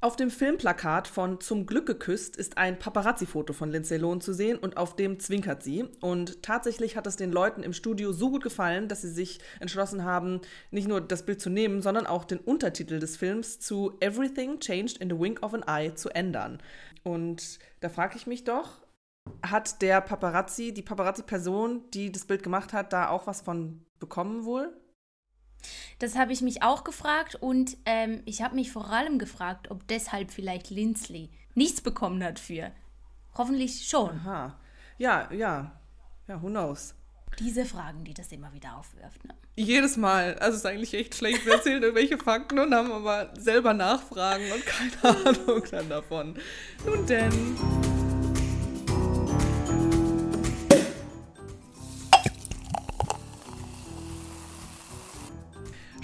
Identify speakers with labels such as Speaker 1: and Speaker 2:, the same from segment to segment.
Speaker 1: Auf dem Filmplakat von Zum Glück geküsst ist ein Paparazzi-Foto von Lindsay Lohan zu sehen und auf dem zwinkert sie. Und tatsächlich hat es den Leuten im Studio so gut gefallen, dass sie sich entschlossen haben, nicht nur das Bild zu nehmen, sondern auch den Untertitel des Films zu Everything Changed in the Wink of an Eye zu ändern. Und da frage ich mich doch, hat der Paparazzi, die Paparazzi-Person, die das Bild gemacht hat, da auch was von bekommen wohl?
Speaker 2: Das habe ich mich auch gefragt und ähm, ich habe mich vor allem gefragt, ob deshalb vielleicht Lindsley nichts bekommen hat für. Hoffentlich schon.
Speaker 1: Aha. Ja, ja. Ja, who knows?
Speaker 2: Diese Fragen, die das immer wieder aufwirft. Ne?
Speaker 1: Jedes Mal. Also es ist eigentlich echt schlecht. Wir erzählen irgendwelche Fakten und haben aber selber Nachfragen und keine Ahnung dann davon. Nun denn.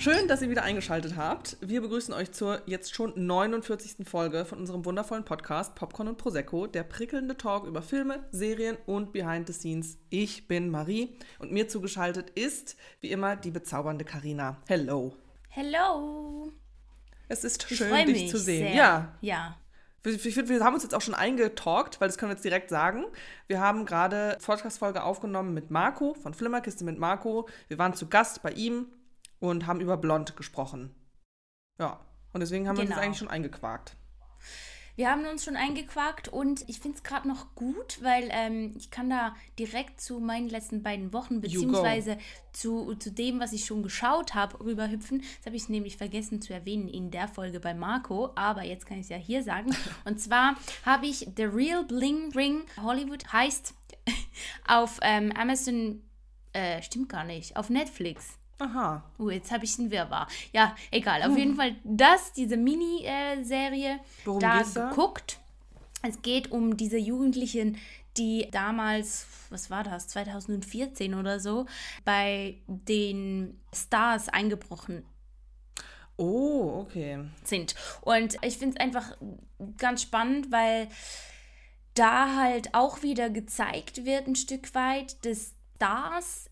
Speaker 1: Schön, dass ihr wieder eingeschaltet habt. Wir begrüßen euch zur jetzt schon 49. Folge von unserem wundervollen Podcast Popcorn und Prosecco, der prickelnde Talk über Filme, Serien und Behind the Scenes. Ich bin Marie und mir zugeschaltet ist, wie immer, die bezaubernde Karina. Hello.
Speaker 2: Hello.
Speaker 1: Es ist ich schön, dich zu sehen. Sehr. Ja. Ja. Ich finde, wir haben uns jetzt auch schon eingetalkt, weil das können wir jetzt direkt sagen. Wir haben gerade Podcast-Folge aufgenommen mit Marco von Flimmerkiste mit Marco. Wir waren zu Gast bei ihm und haben über Blond gesprochen. Ja, und deswegen haben genau. wir uns genau. eigentlich schon eingequakt.
Speaker 2: Wir haben uns schon eingequakt und ich finde es gerade noch gut, weil ähm, ich kann da direkt zu meinen letzten beiden Wochen beziehungsweise zu, zu dem, was ich schon geschaut habe, rüberhüpfen. Das habe ich nämlich vergessen zu erwähnen in der Folge bei Marco, aber jetzt kann ich es ja hier sagen. Und zwar habe ich The Real Bling Ring Hollywood heißt auf ähm, Amazon, äh, stimmt gar nicht, auf Netflix
Speaker 1: Aha.
Speaker 2: Uh, jetzt habe ich einen Wirrwarr. Ja, egal. Auf hm. jeden Fall das, diese Miniserie, äh, da geguckt. Es geht um diese Jugendlichen, die damals, was war das, 2014 oder so, bei den Stars eingebrochen
Speaker 1: Oh, okay.
Speaker 2: Sind. Und ich finde es einfach ganz spannend, weil da halt auch wieder gezeigt wird, ein Stück weit, dass Stars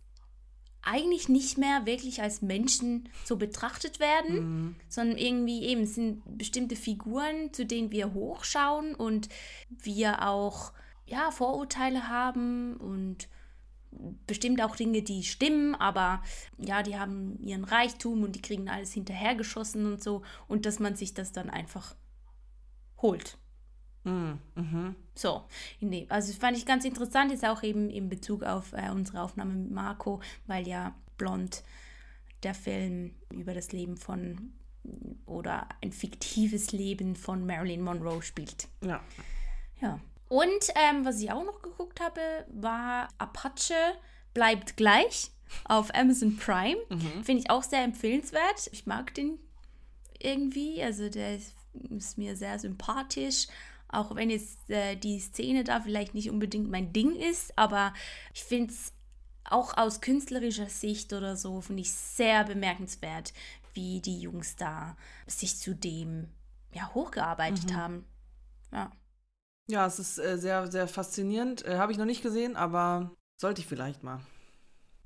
Speaker 2: eigentlich nicht mehr wirklich als Menschen so betrachtet werden, mhm. sondern irgendwie eben sind bestimmte Figuren, zu denen wir hochschauen und wir auch ja, Vorurteile haben und bestimmt auch Dinge, die stimmen, aber ja, die haben ihren Reichtum und die kriegen alles hinterhergeschossen und so und dass man sich das dann einfach holt.
Speaker 1: Mm, mhm.
Speaker 2: So, nee, also fand ich ganz interessant, ist auch eben in Bezug auf äh, unsere Aufnahme mit Marco, weil ja Blond der Film über das Leben von oder ein fiktives Leben von Marilyn Monroe spielt.
Speaker 1: Ja.
Speaker 2: Ja. Und ähm, was ich auch noch geguckt habe, war Apache bleibt gleich auf Amazon Prime. Mhm. Finde ich auch sehr empfehlenswert. Ich mag den irgendwie. Also der ist, ist mir sehr sympathisch auch wenn jetzt äh, die Szene da vielleicht nicht unbedingt mein Ding ist, aber ich finde es auch aus künstlerischer Sicht oder so, finde ich sehr bemerkenswert, wie die Jungs da sich zu dem ja, hochgearbeitet mhm. haben. Ja.
Speaker 1: Ja, es ist äh, sehr, sehr faszinierend. Äh, Habe ich noch nicht gesehen, aber sollte ich vielleicht mal.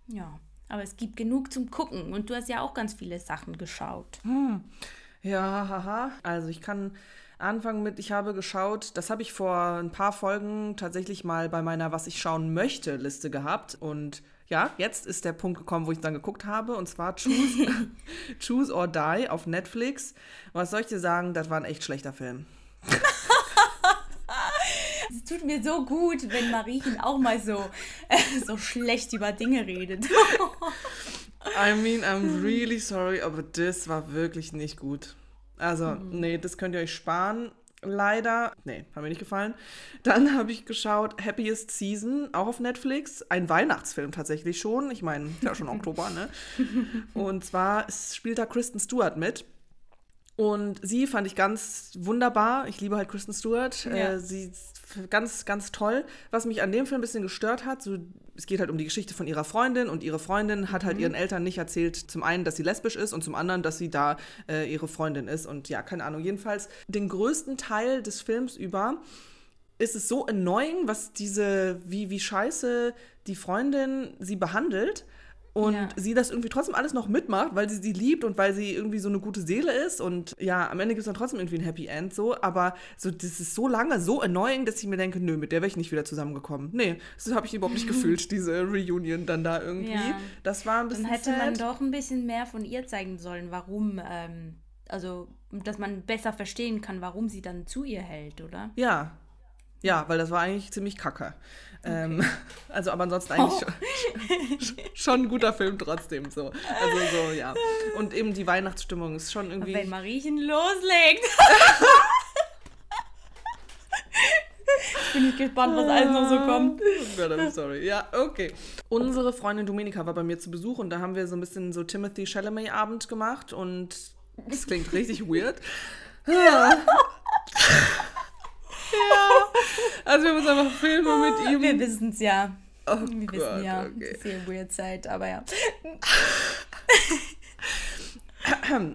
Speaker 2: Ja, aber es gibt genug zum Gucken und du hast ja auch ganz viele Sachen geschaut.
Speaker 1: Hm. Ja, haha. Also ich kann anfangen mit, ich habe geschaut, das habe ich vor ein paar Folgen tatsächlich mal bei meiner Was ich schauen möchte Liste gehabt. Und ja, jetzt ist der Punkt gekommen, wo ich dann geguckt habe. Und zwar Choose, Choose or Die auf Netflix. Was soll ich dir sagen? Das war ein echt schlechter Film.
Speaker 2: Es tut mir so gut, wenn Mariechen auch mal so, äh, so schlecht über Dinge redet.
Speaker 1: I mean, I'm really sorry, aber das war wirklich nicht gut. Also, mhm. nee, das könnt ihr euch sparen. Leider, nee, hat mir nicht gefallen. Dann habe ich geschaut Happiest Season, auch auf Netflix. Ein Weihnachtsfilm tatsächlich schon. Ich meine, ja schon Oktober, ne? Und zwar spielt da Kristen Stewart mit. Und sie fand ich ganz wunderbar. Ich liebe halt Kristen Stewart. Ja. Äh, sie ganz, ganz toll. Was mich an dem Film ein bisschen gestört hat, so, es geht halt um die Geschichte von ihrer Freundin und ihre Freundin hat halt mhm. ihren Eltern nicht erzählt, zum einen, dass sie lesbisch ist und zum anderen, dass sie da äh, ihre Freundin ist. Und ja, keine Ahnung. Jedenfalls den größten Teil des Films über ist es so annoying, was diese, wie, wie scheiße die Freundin sie behandelt. Und
Speaker 2: Ja.
Speaker 1: sie das irgendwie trotzdem alles noch mitmacht, weil sie sie liebt und weil sie irgendwie so eine gute Seele ist und ja, am Ende gibt es dann trotzdem irgendwie ein Happy End so, aber so das ist so lange so annoying, dass ich mir denke, nö, mit der wäre ich nicht wieder zusammengekommen. Nee, das habe ich überhaupt nicht gefühlt, diese Reunion dann da irgendwie.
Speaker 2: Ja.
Speaker 1: Das war ein bisschen
Speaker 2: Dann hätte man
Speaker 1: sad.
Speaker 2: doch ein bisschen mehr von ihr zeigen sollen, warum, ähm, also, dass man besser verstehen kann, warum sie dann zu ihr hält, oder?
Speaker 1: Ja. Ja, weil das war eigentlich ziemlich kacke. Ähm, also, aber ansonsten eigentlich schon, schon ein guter Film trotzdem so. Also so, ja. Und eben die Weihnachtsstimmung ist schon irgendwie.
Speaker 2: Wenn Mariechen loslegt. Bin ich gespannt, was alles noch so kommt.
Speaker 1: Oh Gott, I'm sorry. Ja, okay. Unsere Freundin Dominika war bei mir zu Besuch und da haben wir so ein bisschen so Timothy Chalamet-Abend gemacht und das klingt richtig weird. Ja. Also wir haben uns einfach Filme mit ihm.
Speaker 2: Wir wissen es ja.
Speaker 1: Oh
Speaker 2: Wir
Speaker 1: Gott,
Speaker 2: wissen ja,
Speaker 1: okay.
Speaker 2: das ist hier weird Zeit, aber ja.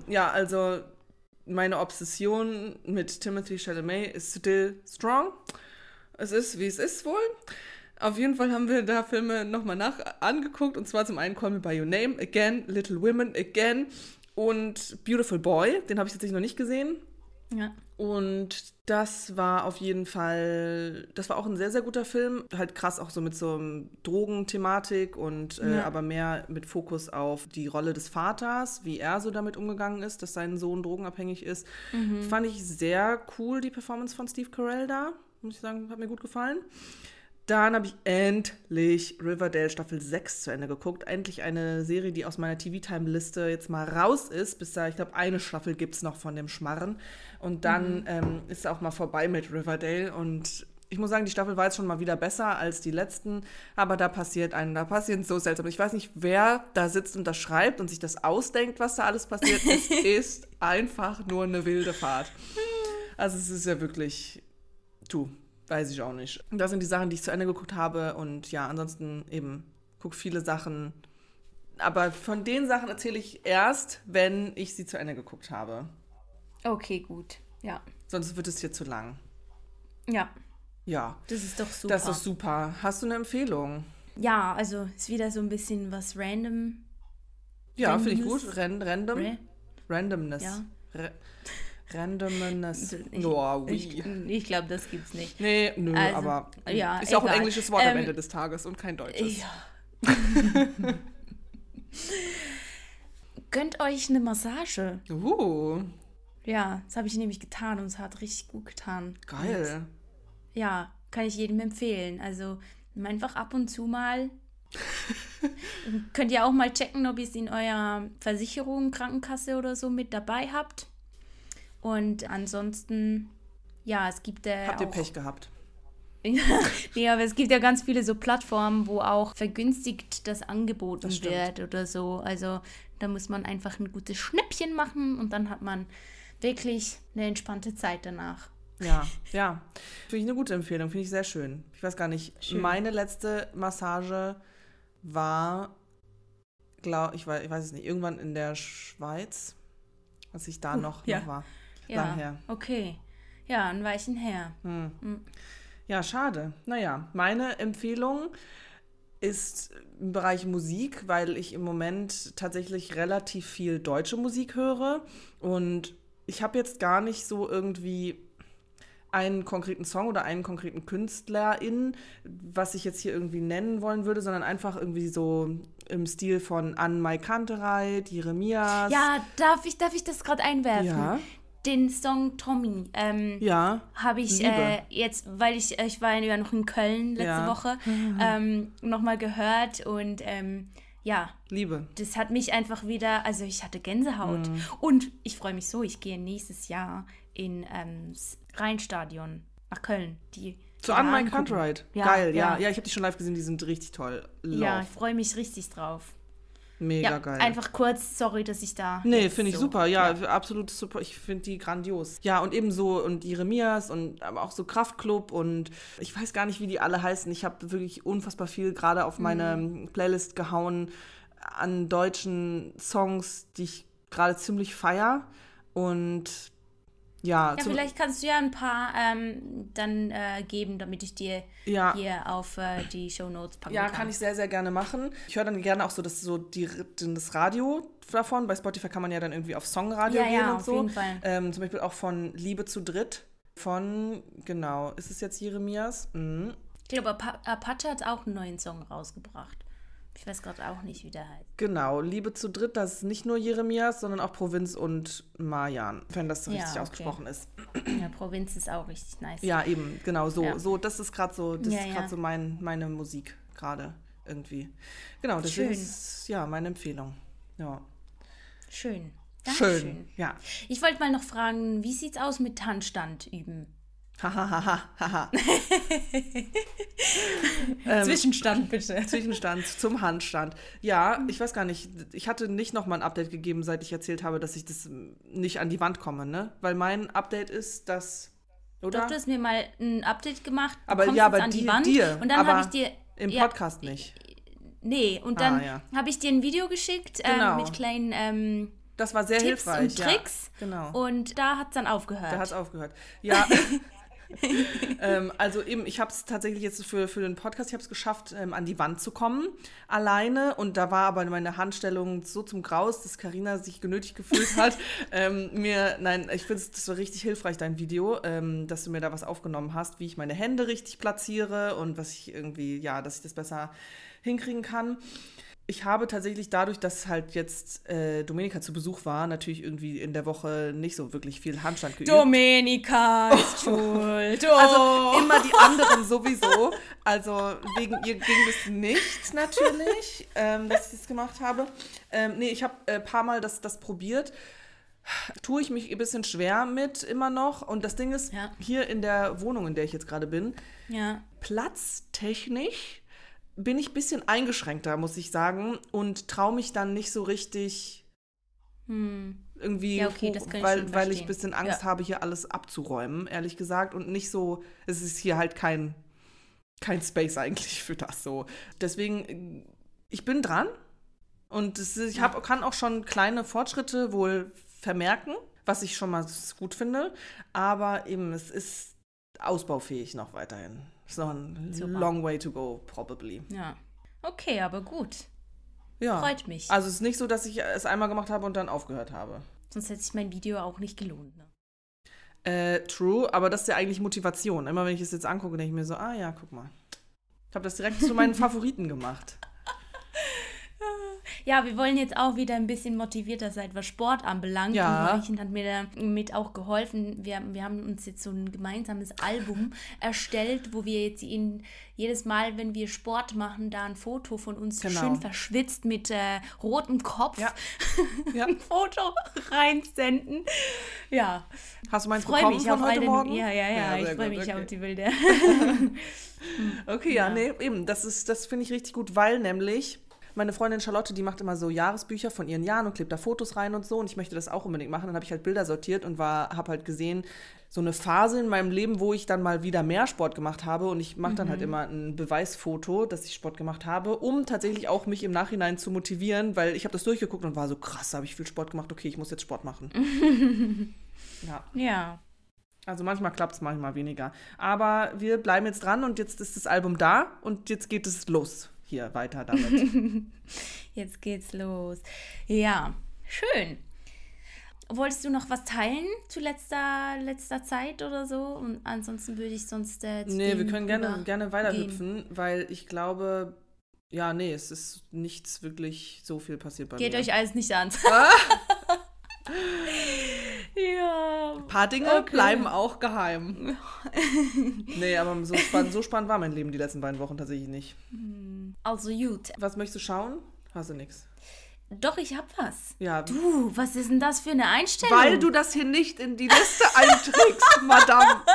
Speaker 1: Ja, also meine Obsession mit Timothy Chalamet ist still strong. Es ist, wie es ist wohl. Auf jeden Fall haben wir da Filme nochmal nach angeguckt. Und zwar zum einen Call Me By Your Name, Again, Little Women, Again und Beautiful Boy. Den habe ich tatsächlich noch nicht gesehen.
Speaker 2: Ja.
Speaker 1: Und das war auf jeden Fall, das war auch ein sehr, sehr guter Film. Halt krass auch so mit so Drogenthematik und äh,
Speaker 2: Ja.
Speaker 1: aber mehr mit Fokus auf die Rolle des Vaters, wie er so damit umgegangen ist, dass sein Sohn drogenabhängig ist. Fand ich sehr cool, die Performance von Steve Carell da. Muss ich sagen, hat mir gut gefallen. Dann habe ich endlich Riverdale Staffel 6 zu Ende geguckt. Endlich eine Serie, die aus meiner TV-Time-Liste jetzt mal raus ist. Bis da, ich glaube, eine Staffel gibt es noch von dem Schmarren. Und dann ähm, ist auch mal vorbei mit Riverdale. Und ich muss sagen, die Staffel war jetzt schon mal wieder besser als die letzten. Aber da passiert einem, da passiert so seltsam. Ich weiß nicht, wer da sitzt und das schreibt und sich das ausdenkt, was da alles passiert. es ist einfach nur eine wilde Fahrt. Also es ist ja wirklich, du, weiß ich auch nicht. Das sind die Sachen, die ich zu Ende geguckt habe und ja, ansonsten eben guck viele Sachen. Aber von den Sachen erzähle ich erst, wenn ich sie zu Ende geguckt habe.
Speaker 2: Okay, gut. Ja.
Speaker 1: Sonst wird es hier zu lang.
Speaker 2: Ja,
Speaker 1: Ja,
Speaker 2: das ist doch super.
Speaker 1: das ist doch super. Hast du eine Empfehlung?
Speaker 2: ja, also ist wieder so ein bisschen was random.
Speaker 1: Ja, finde ich gut. Ran random.
Speaker 2: Ra-
Speaker 1: Randomness.
Speaker 2: Ja.
Speaker 1: Ra Randomness.
Speaker 2: Ich,
Speaker 1: Oh,
Speaker 2: ich,
Speaker 1: oui.
Speaker 2: ich glaube, das gibt's nicht.
Speaker 1: Nee, nö,
Speaker 2: Also,
Speaker 1: aber
Speaker 2: ja,
Speaker 1: ist ja auch ein
Speaker 2: egal.
Speaker 1: englisches Wort am
Speaker 2: Ähm,
Speaker 1: Ende des Tages und kein deutsches.
Speaker 2: Ja. Gönnt euch eine Massage.
Speaker 1: Uh,
Speaker 2: Ja, das habe ich nämlich getan und es hat richtig gut getan.
Speaker 1: geil.
Speaker 2: Ja, kann ich jedem empfehlen. Also einfach ab und zu mal. Könnt ihr auch mal checken, ob ihr es in eurer Versicherung, Krankenkasse oder so mit dabei habt. Und ansonsten, ja, es gibt äh,
Speaker 1: Habt ihr Pech gehabt?
Speaker 2: nee, aber es gibt ja ganz viele so Plattformen, wo auch vergünstigt das angeboten
Speaker 1: Das
Speaker 2: wird oder so. Also da muss man einfach ein gutes Schnäppchen machen und dann hat man wirklich eine entspannte Zeit danach.
Speaker 1: Ja, ja. Finde ich eine gute Empfehlung, finde ich sehr schön. Ich weiß gar nicht,
Speaker 2: Schön.
Speaker 1: meine letzte Massage war, glaub, ich, weiß, ich weiß es nicht, irgendwann in der Schweiz, als ich da noch,
Speaker 2: ja.
Speaker 1: noch war.
Speaker 2: Ja,
Speaker 1: Lang her.
Speaker 2: okay. Ja, ein Weichen her.
Speaker 1: Ja, schade. Naja, meine Empfehlung ist im Bereich Musik, weil ich im Moment tatsächlich relativ viel deutsche Musik höre und ich habe jetzt gar nicht so irgendwie einen konkreten Song oder einen konkreten Künstlerin, was ich jetzt hier irgendwie nennen wollen würde, sondern einfach irgendwie so im Stil von Anne-Mai Kanterei, Jeremias.
Speaker 2: Ja, darf ich, darf ich das gerade einwerfen?
Speaker 1: Ja.
Speaker 2: Den Song Tommy ähm,
Speaker 1: Ja.
Speaker 2: habe ich äh, jetzt, weil ich, ich war ja noch in Köln letzte
Speaker 1: Ja.
Speaker 2: Woche, ähm, nochmal gehört und ähm, ja,
Speaker 1: Liebe.
Speaker 2: das hat mich einfach wieder, also ich hatte Gänsehaut.
Speaker 1: Mhm.
Speaker 2: Und ich freue mich so, ich gehe nächstes Jahr in ähm, Rheinstadion nach Köln. Die,
Speaker 1: Zu
Speaker 2: angucken.
Speaker 1: Kanterei.
Speaker 2: Ja,
Speaker 1: Geil, ja.
Speaker 2: ja.
Speaker 1: Ja, ich habe die schon live gesehen, die sind richtig toll. Love.
Speaker 2: Ja, ich freue mich richtig drauf.
Speaker 1: Mega
Speaker 2: ja,
Speaker 1: geil.
Speaker 2: einfach kurz, sorry, dass ich da.
Speaker 1: Nee, finde ich
Speaker 2: so-
Speaker 1: super. Ja, absolut super. Ich finde die grandios. Ja, und ebenso und Jeremias und aber auch so Kraftklub und ich weiß gar nicht, wie die alle heißen. Ich habe wirklich unfassbar viel gerade auf meine
Speaker 2: Mhm.
Speaker 1: Playlist gehauen an deutschen Songs, die ich gerade ziemlich feier. Und Ja,
Speaker 2: Ja,
Speaker 1: zum-
Speaker 2: vielleicht kannst du ja ein paar ähm, dann äh, geben, damit ich dir
Speaker 1: Ja.
Speaker 2: hier auf äh, die Show Notes packen
Speaker 1: Ja,
Speaker 2: kann.
Speaker 1: kann ich sehr, sehr gerne machen. Ich höre dann gerne auch so das, so die, das Radio davon. Bei Spotify kann man ja dann irgendwie auf Songradio
Speaker 2: Ja,
Speaker 1: gehen
Speaker 2: ja,
Speaker 1: und
Speaker 2: auf
Speaker 1: so.
Speaker 2: jeden Fall.
Speaker 1: Ähm, zum Beispiel auch von Liebe zu Dritt. Von, genau, ist es jetzt Jeremias? Mhm.
Speaker 2: Ich glaube, Apa- Apache hat auch einen neuen Song rausgebracht. Ich weiß gerade auch nicht, wie der heißt.
Speaker 1: Genau, Liebe zu Dritt, das ist nicht nur Jeremias, sondern auch Provinz und Marjan, wenn das
Speaker 2: Ja,
Speaker 1: richtig
Speaker 2: okay.
Speaker 1: ausgesprochen ist.
Speaker 2: Ja, Provinz ist auch richtig nice.
Speaker 1: Ja, eben, genau, so.
Speaker 2: Ja.
Speaker 1: So, das ist gerade so, das
Speaker 2: Ja,
Speaker 1: ist gerade so mein, meine Musik gerade irgendwie. Genau, deswegen
Speaker 2: Schön.
Speaker 1: ist ja meine Empfehlung. Ja.
Speaker 2: Schön.
Speaker 1: Schön.
Speaker 2: Dankeschön.
Speaker 1: Ja.
Speaker 2: Ich wollte mal noch fragen, wie sieht's aus mit Handstand üben?
Speaker 1: Hahaha. haha.
Speaker 2: Zwischenstand bitte.
Speaker 1: Zwischenstand zum Handstand. Ja, ich weiß gar nicht. Ich hatte nicht noch mal ein Update gegeben, seit ich erzählt habe, dass ich das nicht an die Wand komme, ne? Weil mein Update ist, dass. Oder?
Speaker 2: Doch, du hast mir mal ein Update gemacht.
Speaker 1: Aber ja, bei
Speaker 2: an die
Speaker 1: dir-
Speaker 2: Wand.
Speaker 1: dir,
Speaker 2: und dann
Speaker 1: aber
Speaker 2: habe ich dir.
Speaker 1: Im
Speaker 2: ja,
Speaker 1: Podcast nicht.
Speaker 2: Nee, und dann
Speaker 1: Ah, ja.
Speaker 2: habe ich dir ein Video geschickt
Speaker 1: Genau.
Speaker 2: ähm, mit kleinen ähm,
Speaker 1: Das war sehr
Speaker 2: Tipps
Speaker 1: hilfreich.
Speaker 2: und
Speaker 1: ja.
Speaker 2: Tricks.
Speaker 1: Genau.
Speaker 2: Und da hat es dann aufgehört.
Speaker 1: Da hat es aufgehört. Ja. ähm, also eben, ich habe es tatsächlich jetzt für, für den Podcast, ich habe es geschafft, ähm, an die Wand zu kommen, alleine. Und da war aber meine Handstellung so zum Graus, dass Karina sich genötigt gefühlt hat, ähm, mir, nein, ich finde, das war richtig hilfreich, dein Video, ähm, dass du mir da was aufgenommen hast, wie ich meine Hände richtig platziere und was ich irgendwie, ja, dass ich das besser hinkriegen kann. Ich habe tatsächlich dadurch, dass halt jetzt äh, Domenica zu Besuch war, natürlich irgendwie in der Woche nicht so wirklich viel Handstand geübt.
Speaker 2: Domenica ist schuld. Oh.
Speaker 1: Also immer die anderen sowieso. Also wegen ihr ging es nicht natürlich, ähm, dass ich das gemacht habe. Ähm, nee, ich habe ein äh, paar Mal das, das probiert. Tue ich mich ein bisschen schwer mit immer noch. Und das Ding ist,
Speaker 2: Ja.
Speaker 1: hier in der Wohnung, in der ich jetzt gerade bin,
Speaker 2: ja.
Speaker 1: platztechnisch bin ich ein bisschen eingeschränkter, muss ich sagen. Und traue mich dann nicht so richtig
Speaker 2: Hm.
Speaker 1: irgendwie
Speaker 2: Ja, okay,
Speaker 1: hoch,
Speaker 2: das kann ich
Speaker 1: weil, weil ich ein bisschen Angst
Speaker 2: Ja.
Speaker 1: habe, hier alles abzuräumen, ehrlich gesagt. Und nicht so, es ist hier halt kein, kein Space eigentlich für das so. Deswegen, äh, ich bin dran und es, ich hab, kann auch schon kleine Fortschritte wohl vermerken, was ich schon mal gut finde. Aber eben, es ist ausbaufähig noch weiterhin. Ist noch ein
Speaker 2: Super.
Speaker 1: long way to go, probably.
Speaker 2: Ja. Okay, aber gut.
Speaker 1: Ja.
Speaker 2: Freut mich.
Speaker 1: Also es ist nicht so, dass ich es einmal gemacht habe und dann aufgehört habe.
Speaker 2: Sonst hätte sich mein Video auch nicht gelohnt. Ne?
Speaker 1: Äh, true, aber das ist ja eigentlich Motivation. Immer wenn ich es jetzt angucke, denke ich mir so, ah ja, guck mal. Ich habe das direkt zu meinen Favoriten gemacht.
Speaker 2: Ja, wir wollen jetzt auch wieder ein bisschen motivierter sein, was Sport anbelangt.
Speaker 1: Ja.
Speaker 2: Und Marichen hat mir damit auch geholfen. Wir, wir haben uns jetzt so ein gemeinsames Album erstellt, wo wir jetzt in, jedes Mal, wenn wir Sport machen, da ein Foto von uns
Speaker 1: Genau.
Speaker 2: schön verschwitzt mit äh, rotem Kopf
Speaker 1: Ja. Ja.
Speaker 2: ein Foto reinsenden. Ja,
Speaker 1: Hast du meins
Speaker 2: freue
Speaker 1: bekommen
Speaker 2: mich
Speaker 1: von
Speaker 2: auf
Speaker 1: heute
Speaker 2: den,
Speaker 1: Morgen?
Speaker 2: Ja, ja, ja, ich
Speaker 1: sehr
Speaker 2: freue mich
Speaker 1: okay.
Speaker 2: auf die Bilder.
Speaker 1: Okay, ja, nee, eben. Das, ist- das finde ich richtig gut, weil nämlich meine Freundin Charlotte, die macht immer so Jahresbücher von ihren Jahren und klebt da Fotos rein und so. Und ich möchte das auch unbedingt machen. Dann habe ich halt Bilder sortiert und habe halt gesehen, so eine Phase in meinem Leben, wo ich dann mal wieder mehr Sport gemacht habe. Und ich mache dann halt immer ein Beweisfoto, dass ich Sport gemacht habe, um tatsächlich auch mich im Nachhinein zu motivieren, weil ich habe das durchgeguckt und war so krass, habe ich viel Sport gemacht. Okay, ich muss jetzt Sport machen. ja.
Speaker 2: ja.
Speaker 1: Also manchmal klappt es, manchmal weniger. Aber wir bleiben jetzt dran und jetzt ist das Album da und jetzt geht es los hier weiter damit.
Speaker 2: Jetzt geht's los. Ja, schön. Wolltest du noch was teilen zu letzter, letzter Zeit oder so? Und ansonsten würde ich sonst. Äh,
Speaker 1: nee, wir können gerne, gerne weiterhüpfen, weil ich glaube, ja, nee, es ist nichts wirklich so viel passiert bei
Speaker 2: Geht
Speaker 1: mir.
Speaker 2: euch alles nicht an. ja.
Speaker 1: Ein paar Dinge
Speaker 2: Okay.
Speaker 1: bleiben auch geheim. nee, aber so spannend, so spannend war mein Leben die letzten beiden Wochen tatsächlich nicht.
Speaker 2: Also gut.
Speaker 1: Was möchtest du schauen? Hast du nichts.
Speaker 2: Doch, ich hab was.
Speaker 1: Ja,
Speaker 2: Du, was ist denn das für eine Einstellung?
Speaker 1: weil du das hier nicht in die Liste einträgst, Madame.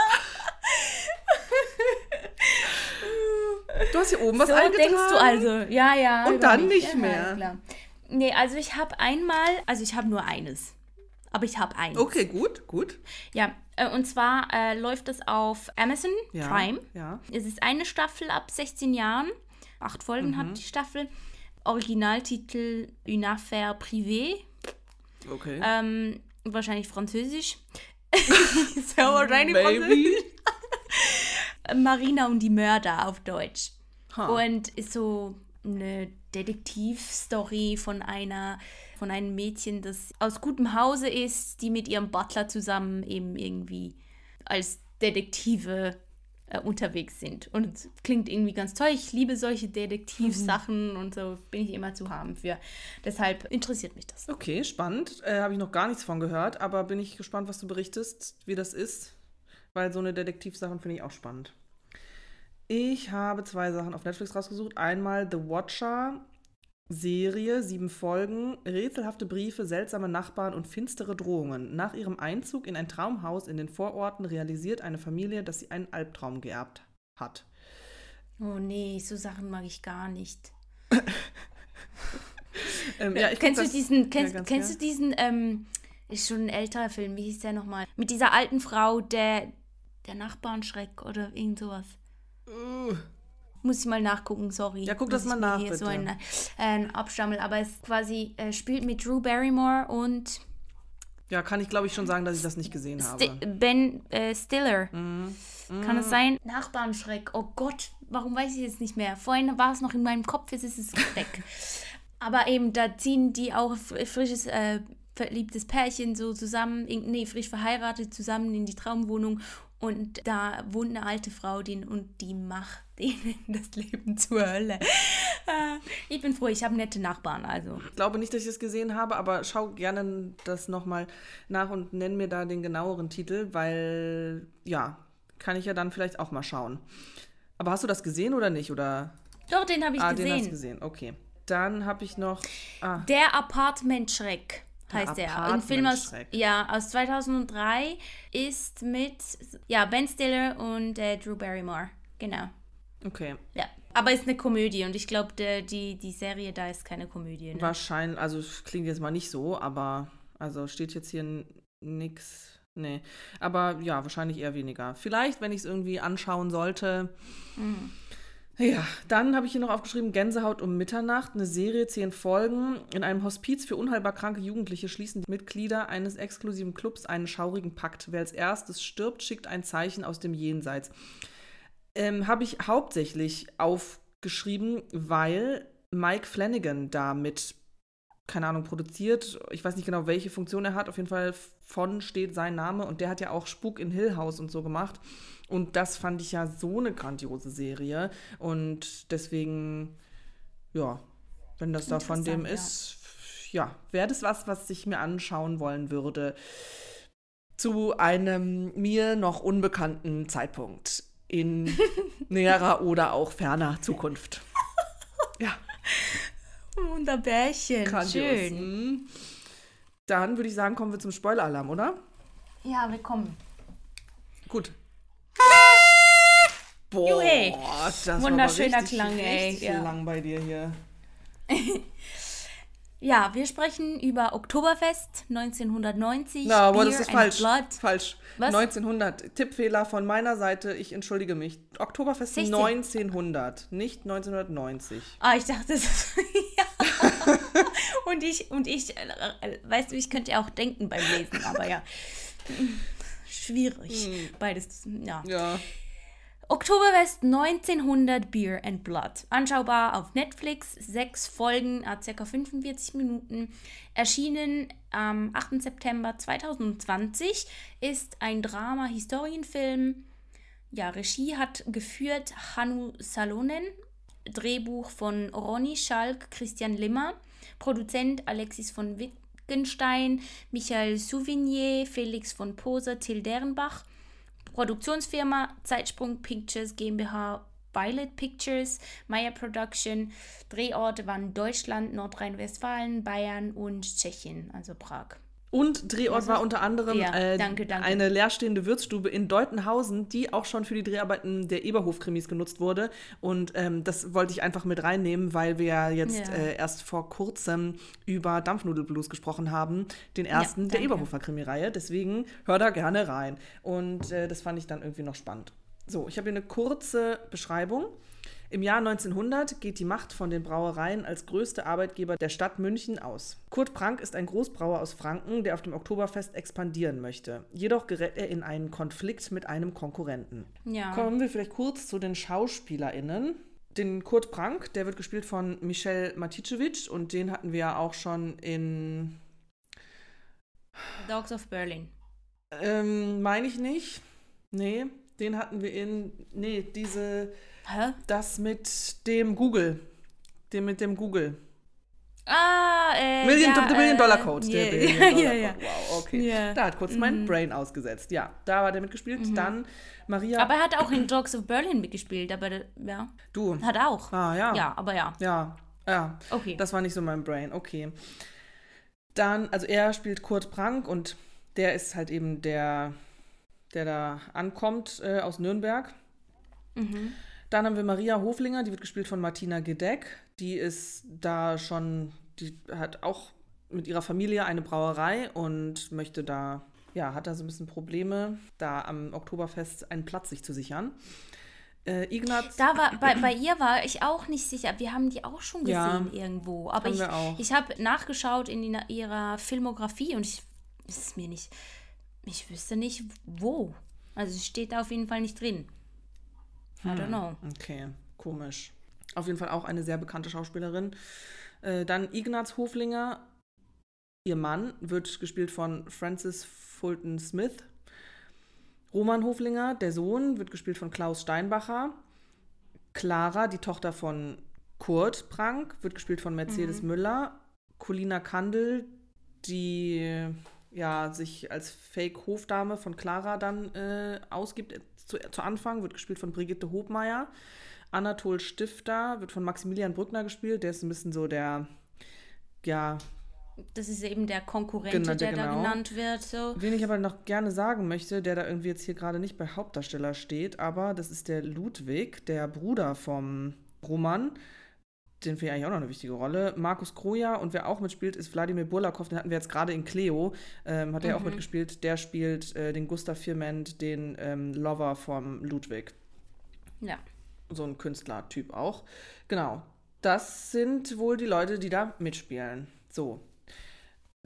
Speaker 1: Du hast hier oben was
Speaker 2: so
Speaker 1: eingetragen.
Speaker 2: denkst du also. Ja, ja.
Speaker 1: Und dann
Speaker 2: mich.
Speaker 1: nicht
Speaker 2: ja,
Speaker 1: mehr.
Speaker 2: Klar. Nee, also ich habe einmal, also ich habe nur eines. Aber ich habe eins.
Speaker 1: Okay, gut, gut.
Speaker 2: Ja, äh, und zwar äh, läuft es auf Amazon
Speaker 1: Ja,
Speaker 2: Prime.
Speaker 1: ja.
Speaker 2: Es ist eine Staffel ab 16 Jahren. Acht Folgen
Speaker 1: Mhm.
Speaker 2: hat die Staffel. Originaltitel Une affaire privée.
Speaker 1: Okay.
Speaker 2: Ähm, wahrscheinlich französisch. ja wahrscheinlich Französisch. Marina und die Mörder auf Deutsch.
Speaker 1: Ha.
Speaker 2: Und ist so eine Detektivstory von einer von einem Mädchen, das aus gutem Hause ist, die mit ihrem Butler zusammen eben irgendwie als Detektive äh, unterwegs sind. Und klingt irgendwie ganz toll. Ich liebe solche Detektivsachen und so bin ich immer zu haben für. Deshalb interessiert mich das.
Speaker 1: Okay, spannend. Äh, Habe ich noch gar nichts von gehört, aber bin ich gespannt, was du berichtest, wie das ist. Weil so eine Detektivsachen finde ich auch spannend. Ich habe zwei Sachen auf Netflix rausgesucht. Einmal The Watcher, Serie, sieben Folgen, rätselhafte Briefe, seltsame Nachbarn und finstere Drohungen. Nach ihrem Einzug in ein Traumhaus in den Vororten realisiert eine Familie, dass sie einen Albtraum geerbt hat.
Speaker 2: Oh nee, so Sachen mag ich gar nicht.
Speaker 1: Ähm, ja,
Speaker 2: kennst du diesen, kennst,
Speaker 1: ganz
Speaker 2: kennst du diesen, ähm, ist schon ein älterer Film, wie hieß der nochmal? Mit dieser alten Frau, der, der Nachbarnschreck oder irgend sowas.
Speaker 1: Uh,
Speaker 2: Muss ich mal nachgucken, sorry.
Speaker 1: Ja, guck das mal nach,
Speaker 2: Hier so
Speaker 1: bitte.
Speaker 2: ein, äh, ein Abstammel, aber es quasi äh, spielt mit Drew Barrymore und
Speaker 1: ja, kann ich glaube ich schon sagen, dass ich das nicht gesehen
Speaker 2: Sti
Speaker 1: habe.
Speaker 2: Ben äh, Stiller.
Speaker 1: Mhm.
Speaker 2: Kann es sein? Nachbarnschreck. Oh Gott, warum weiß ich jetzt nicht mehr? Vorhin war es noch in meinem Kopf, jetzt ist es weg. Aber eben, da ziehen die auch fr- frisches, äh, verliebtes Pärchen so zusammen, nee, frisch verheiratet zusammen in die Traumwohnung. Und da wohnt eine alte Frau den, und die macht denen das Leben zur Hölle. Äh, ich bin froh, ich habe nette Nachbarn, also.
Speaker 1: Ich glaube nicht, dass ich es gesehen habe, aber schau gerne das nochmal nach und nenn mir da den genaueren Titel, weil ja, kann ich ja dann vielleicht auch mal schauen. Aber hast du das gesehen oder nicht? Oder
Speaker 2: Doch, den habe ich
Speaker 1: ah, den hast du
Speaker 2: gesehen.
Speaker 1: gesehen. Okay. Dann habe ich noch ah,
Speaker 2: Der Apartmentschreck heißt der. Ein Film aus, ja, aus 2003 ist mit ja, Ben Stiller und äh, Drew Barrymore. Genau.
Speaker 1: okay.
Speaker 2: Ja. Aber ist eine Komödie und ich glaube, die, die Serie da ist keine Komödie. Ne?
Speaker 1: Wahrscheinlich, also es klingt jetzt mal nicht so, aber also steht jetzt hier nix. Nee. Aber ja, wahrscheinlich eher weniger. Vielleicht, wenn ich es irgendwie anschauen sollte.
Speaker 2: Mhm.
Speaker 1: Ja, dann habe ich hier noch aufgeschrieben, Gänsehaut um Mitternacht, eine Serie, zehn Folgen. In einem Hospiz für unheilbar kranke Jugendliche schließen die Mitglieder eines exklusiven Clubs einen schaurigen Pakt. Wer als erstes stirbt, schickt ein Zeichen aus dem Jenseits. Ähm, habe ich hauptsächlich aufgeschrieben, weil Mike Flanagan da mit, keine Ahnung, produziert. Ich weiß nicht genau, welche Funktion er hat. Auf jeden Fall von steht sein Name und der hat ja auch Spuk in Hill House und so gemacht. Und das fand ich ja so eine grandiose Serie. Und deswegen, ja, wenn das da von dem
Speaker 2: Interessant,
Speaker 1: ist, ja, wäre das was, was ich mir anschauen wollen würde. Zu einem mir noch unbekannten Zeitpunkt in näherer oder auch ferner Zukunft. Ja,
Speaker 2: Wunderbärchen.
Speaker 1: grandios.
Speaker 2: Schön.
Speaker 1: Dann würde ich sagen, kommen wir zum Spoiler-Alarm, oder?
Speaker 2: Ja, willkommen.
Speaker 1: Gut. Boah,
Speaker 2: Juhe.
Speaker 1: das war
Speaker 2: Wunderschöner
Speaker 1: richtig,
Speaker 2: Klang, ey,
Speaker 1: richtig
Speaker 2: ja.
Speaker 1: lang bei dir hier.
Speaker 2: Ja, wir sprechen über Oktoberfest 1990.
Speaker 1: Na, aber
Speaker 2: Beer
Speaker 1: das ist falsch.
Speaker 2: Blood.
Speaker 1: Falsch.
Speaker 2: Was?
Speaker 1: 1900. Tippfehler von meiner Seite. Ich entschuldige mich. Oktoberfest
Speaker 2: 16.
Speaker 1: 1900, nicht 1990.
Speaker 2: Ah, ich dachte, das ist, ja. Und ich, und ich, äh, weißt du, ich könnte ja auch denken beim Lesen, aber ja. Schwierig. Beides, ja.
Speaker 1: Ja.
Speaker 2: Oktoberfest 1900 Beer and Blood. Anschaubar auf Netflix. Sechs Folgen, äh, circa 45 Minuten. Erschienen am 8. September 2020. Ist ein Drama-Historienfilm. Ja, Regie hat geführt Hannu Salonen. Drehbuch von Ronny Schalk, Christian Limmer. Produzent Alexis von Wittgenstein, Michael Souvignier, Felix von Poser, Till Derenbach. Produktionsfirma Zeitsprung Pictures GmbH, Violet Pictures, Meyer Production. Drehorte waren Deutschland, Nordrhein-Westfalen, Bayern und Tschechien, also Prag.
Speaker 1: Und Drehort war unter anderem
Speaker 2: Ja,
Speaker 1: äh,
Speaker 2: danke, danke.
Speaker 1: eine leerstehende Würzstube in Deutenhausen, die auch schon für die Dreharbeiten der Eberhof-Krimis genutzt wurde. Und ähm, das wollte ich einfach mit reinnehmen, weil wir ja jetzt
Speaker 2: Ja.
Speaker 1: äh, erst vor kurzem über Dampfnudelblues gesprochen haben, den ersten der
Speaker 2: danke.
Speaker 1: Eberhofer Krimireihe. Deswegen hör da gerne rein. Und äh, das fand ich dann irgendwie noch spannend. So, ich habe hier eine kurze Beschreibung. Im Jahr 1900 geht die Macht von den Brauereien als größte Arbeitgeber der Stadt München aus. Kurt Prank ist ein Großbrauer aus Franken, der auf dem Oktoberfest expandieren möchte. Jedoch gerät er in einen Konflikt mit einem Konkurrenten.
Speaker 2: Ja.
Speaker 1: Kommen wir vielleicht kurz zu den SchauspielerInnen. Den Kurt Prank, der wird gespielt von Michel Maticevic und den hatten wir ja auch schon in.
Speaker 2: Dogs of Berlin.
Speaker 1: Ähm, meine ich nicht. Nee, den hatten wir in. Nee, diese.
Speaker 2: Hä?
Speaker 1: Das mit dem Google. Dem mit dem Google.
Speaker 2: Ah, äh.
Speaker 1: Million,
Speaker 2: ja,
Speaker 1: the Million
Speaker 2: äh,
Speaker 1: Dollar Code.
Speaker 2: yeah,
Speaker 1: Der Billion
Speaker 2: ja,
Speaker 1: Dollar
Speaker 2: ja, ja.
Speaker 1: Code. Wow, okay.
Speaker 2: Ja.
Speaker 1: Da hat kurz mein Brain ausgesetzt. Ja, da war der mitgespielt. Dann Maria.
Speaker 2: Aber er hat auch in Dogs of Berlin mitgespielt, aber der- ja.
Speaker 1: du.
Speaker 2: Hat auch.
Speaker 1: Ah, ja.
Speaker 2: Ja, aber ja.
Speaker 1: Ja, ja.
Speaker 2: Okay.
Speaker 1: Das war nicht so mein Brain. Okay. Dann, also er spielt Kurt Prank und der ist halt eben der, der da ankommt äh, aus Nürnberg.
Speaker 2: Mhm.
Speaker 1: Dann haben wir Maria Hoflinger, die wird gespielt von Martina Gedeck. Die ist da schon, die hat auch mit ihrer Familie eine Brauerei und möchte da, ja, hat da so ein bisschen Probleme, da am Oktoberfest einen Platz sich zu sichern. Äh, Ignaz.
Speaker 2: Da war, bei, bei ihr war ich auch nicht sicher. Wir haben die auch schon gesehen
Speaker 1: Ja,
Speaker 2: irgendwo. Aber ich, ich habe nachgeschaut in die, ihrer Filmografie und ich es ist mir nicht. Ich wüsste nicht, wo. Also es steht da auf jeden Fall nicht drin. I don't know.
Speaker 1: Okay, komisch. Auf jeden Fall auch eine sehr bekannte Schauspielerin. Äh, dann Ignaz Hoflinger, ihr Mann, wird gespielt von Francis Fulton Smith. Roman Hoflinger, der Sohn, wird gespielt von Klaus Steinbacher. Clara, die Tochter von Kurt Prank, wird gespielt von Mercedes Müller. Colina Kandel, die ja, sich als Fake-Hofdame von Clara dann äh, ausgibt zu, zu Anfang, wird gespielt von Brigitte Hobmeier. Anatol Stifter wird von Maximilian Brückner gespielt, der ist ein bisschen so der, ja,
Speaker 2: Das ist eben der Konkurrent,
Speaker 1: Genau,
Speaker 2: der
Speaker 1: genau.
Speaker 2: da genannt wird. So.
Speaker 1: wen ich aber noch gerne sagen möchte, der da irgendwie jetzt hier gerade nicht bei Hauptdarsteller steht, aber das ist der Ludwig, der Bruder vom Roman. Den finde ich eigentlich auch noch eine wichtige Rolle. Markus Kroja und wer auch mitspielt, ist Wladimir Burlakow. Den hatten wir jetzt gerade in Cleo. Ähm, hat er auch mitgespielt. Der spielt äh, den Gustav Firment, den ähm, Lover vom Ludwig.
Speaker 2: Ja.
Speaker 1: So ein Künstlertyp auch. Genau. Das sind wohl die Leute, die da mitspielen. So.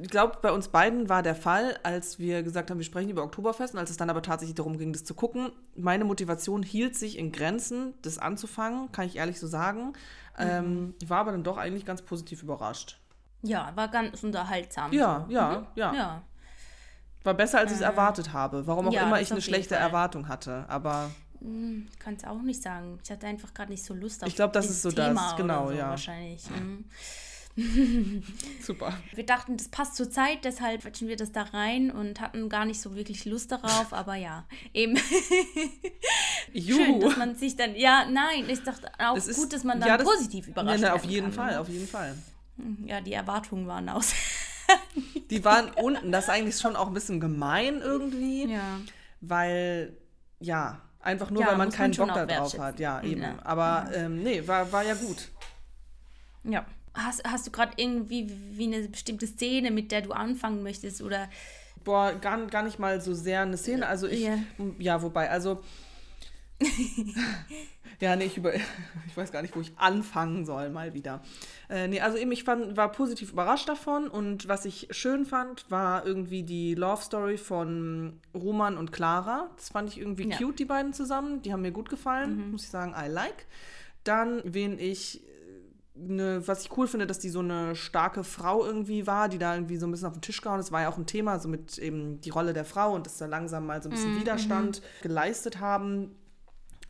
Speaker 1: Ich glaube, bei uns beiden war der Fall, als wir gesagt haben, wir sprechen über Oktoberfest und als es dann aber tatsächlich darum ging, das zu gucken. Meine Motivation hielt sich in Grenzen, das anzufangen, kann ich ehrlich so sagen. Ähm, ich war aber dann doch eigentlich ganz positiv überrascht.
Speaker 2: Ja, war ganz unterhaltsam.
Speaker 1: Ja,
Speaker 2: so.
Speaker 1: ja,
Speaker 2: Mhm.
Speaker 1: ja.
Speaker 2: ja.
Speaker 1: War besser, als ich es erwartet habe. Warum auch
Speaker 2: ja,
Speaker 1: immer
Speaker 2: das
Speaker 1: ich eine schlechte
Speaker 2: Fall.
Speaker 1: Erwartung hatte. Aber
Speaker 2: Kann es auch nicht sagen. Ich hatte einfach gerade nicht so Lust auf
Speaker 1: Ich glaub, das ist so das,
Speaker 2: Thema
Speaker 1: genau,
Speaker 2: oder so
Speaker 1: ja.
Speaker 2: Wahrscheinlich. Mhm.
Speaker 1: super.
Speaker 2: Wir dachten, das passt zur Zeit, deshalb quetschen wir das da rein und hatten gar nicht so wirklich Lust darauf, aber ja, eben schön,
Speaker 1: Juhu.
Speaker 2: dass man sich dann, ja, nein, ich dachte auch
Speaker 1: Das ist-
Speaker 2: gut, dass man dann
Speaker 1: ja, das-
Speaker 2: positiv
Speaker 1: Ja,
Speaker 2: überrascht
Speaker 1: na, auf jeden
Speaker 2: kann,
Speaker 1: Fall,
Speaker 2: ne?
Speaker 1: auf jeden Fall.
Speaker 2: Ja, die Erwartungen waren aus.
Speaker 1: Die waren unten. Das ist eigentlich schon auch ein bisschen gemein irgendwie.
Speaker 2: ja.
Speaker 1: weil, ja, einfach nur,
Speaker 2: Ja,
Speaker 1: weil man keinen Bock da drauf hat. Ja, eben.
Speaker 2: Ja.
Speaker 1: Aber ähm, nee, war, war ja gut.
Speaker 2: Ja. Hast, hast du gerade irgendwie wie eine bestimmte Szene, mit der du anfangen möchtest oder
Speaker 1: Boah, gar, gar nicht mal so sehr eine Szene. Also ich,
Speaker 2: Ja.
Speaker 1: ja, wobei, also. ja, nee, ich, über, ich weiß gar nicht, wo ich anfangen soll, mal wieder. Äh, nee, also eben, ich fand, war positiv überrascht davon und was ich schön fand, war irgendwie die Love Story von Roman und Clara. Das fand ich irgendwie
Speaker 2: Ja.
Speaker 1: cute, die beiden zusammen. Die haben mir gut gefallen, muss ich sagen, I like. Dann, wen ich eine, was ich cool finde, dass die so eine starke Frau irgendwie war, die da irgendwie so ein bisschen auf den Tisch gehauen ist. War ja auch ein Thema, so mit eben die Rolle der Frau und dass da langsam mal so ein bisschen Widerstand geleistet haben.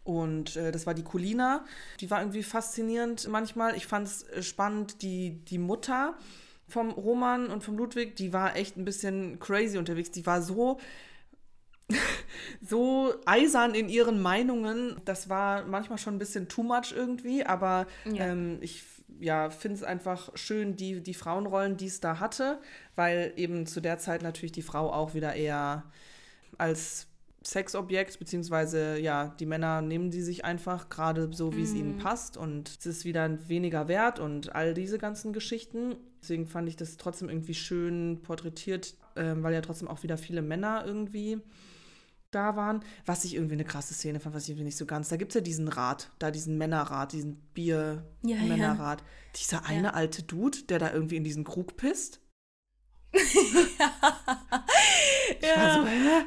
Speaker 1: Und äh, das war die Colina. Die war irgendwie faszinierend manchmal. Ich fand es äh, spannend, die, die Mutter vom Roman und vom Ludwig, die war echt ein bisschen crazy unterwegs. Die war so so eisern in ihren Meinungen. Das war manchmal schon ein bisschen too much irgendwie, aber
Speaker 2: Ja.
Speaker 1: ähm, ich ja, finde es einfach schön, die, die Frauenrollen, die es da hatte, weil eben zu der Zeit natürlich die Frau auch wieder eher als Sexobjekt, beziehungsweise ja, die Männer nehmen die sich einfach gerade so, wie es ihnen passt und es ist wieder weniger wert und all diese ganzen Geschichten. Deswegen fand ich das trotzdem irgendwie schön porträtiert, ähm, weil ja trotzdem auch wieder viele Männer irgendwie da waren. Was ich irgendwie eine krasse Szene fand, was ich irgendwie nicht so ganz. Da gibt es ja diesen Rat, da diesen Männerrat, diesen Bier-Männerrat. Ja, ja. Dieser eine ja. alte Dude, der da irgendwie in diesen Krug pisst. ich
Speaker 2: war so, hä?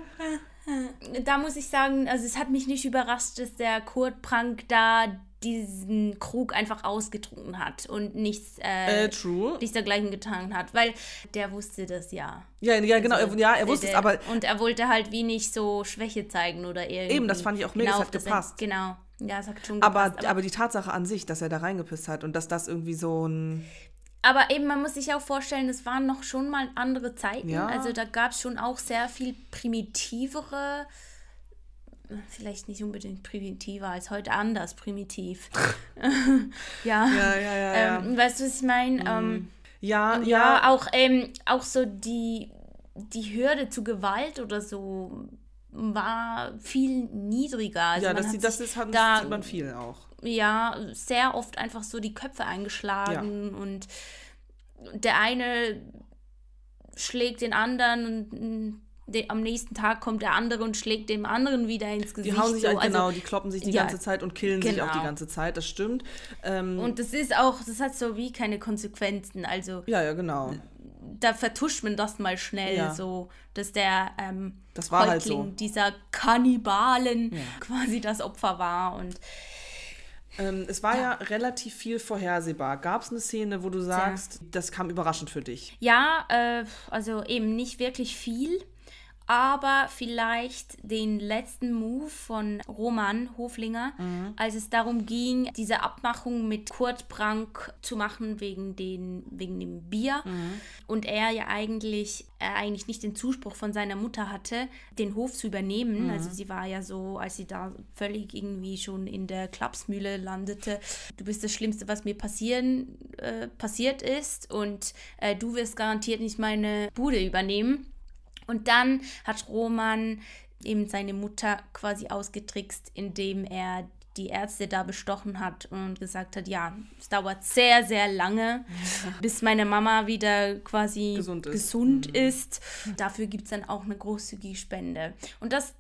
Speaker 2: Da muss ich sagen, also es hat mich nicht überrascht, dass der Kurt Prank da diesen Krug einfach ausgetrunken hat und nichts, äh, äh, true. nichts dergleichen getan hat, weil der wusste das ja.
Speaker 1: Ja, ja genau, also, ja, er wusste
Speaker 2: der,
Speaker 1: es, aber...
Speaker 2: Und er wollte halt wie nicht so Schwäche zeigen oder irgendwie.
Speaker 1: Eben, das fand ich auch mega, genau, das hat gepasst.
Speaker 2: Er, genau, ja, es hat schon
Speaker 1: aber, gepasst. Aber, aber die Tatsache an sich, dass er da reingepisst hat und dass das irgendwie so ein...
Speaker 2: Aber eben, man muss sich auch vorstellen, das waren noch schon mal andere Zeiten. Ja. Also da gab es schon auch sehr viel primitivere vielleicht nicht unbedingt primitiver als heute anders primitiv. ja. Ja, ja, ja, ja. Ähm, weißt du, was ich meine? Mm. Ähm, ja, ja, ja. Auch, ähm, auch so die, die Hürde zu Gewalt oder so war viel niedriger. Also
Speaker 1: ja, das, sieht, das ist, hat, da, sieht man viel auch.
Speaker 2: Ja, sehr oft einfach so die Köpfe eingeschlagen ja. und der eine schlägt den anderen und am nächsten Tag kommt der andere und schlägt dem anderen wieder ins Gesicht.
Speaker 1: Die hauen sich so. halt, also, genau, die kloppen sich die ja, ganze Zeit und killen genau. sich auch die genau. ganze Zeit, das stimmt.
Speaker 2: Ähm, und das ist auch, das hat so wie keine Konsequenzen, also.
Speaker 1: Ja, ja, genau.
Speaker 2: Da vertuscht man das mal schnell, ja. so, dass der ähm,
Speaker 1: das war Häuptling halt so.
Speaker 2: dieser Kannibalen ja. quasi das Opfer war und
Speaker 1: ähm, es war ja. ja. relativ viel vorhersehbar. Gab es eine Szene, wo du sagst, ja. das kam überraschend für dich?
Speaker 2: Ja, äh, also eben nicht wirklich viel aber vielleicht den letzten Move von Roman Hoflinger, mhm. als es darum ging, diese Abmachung mit Kurt Brank zu machen wegen, den, wegen dem Bier. Mhm. Und er ja eigentlich, er eigentlich nicht den Zuspruch von seiner Mutter hatte, den Hof zu übernehmen. Mhm. Also sie war ja so, als sie da völlig irgendwie schon in der Klapsmühle landete, du bist das Schlimmste, was mir passieren, äh, passiert ist und äh, du wirst garantiert nicht meine Bude übernehmen. Und dann hat Roman eben seine Mutter quasi ausgetrickst, indem er die Ärzte da bestochen hat und gesagt hat, ja, es dauert sehr, sehr lange, bis meine Mama wieder quasi gesund ist. Gesund mhm. ist. Dafür gibt es dann auch eine großzügige Spende. Und das,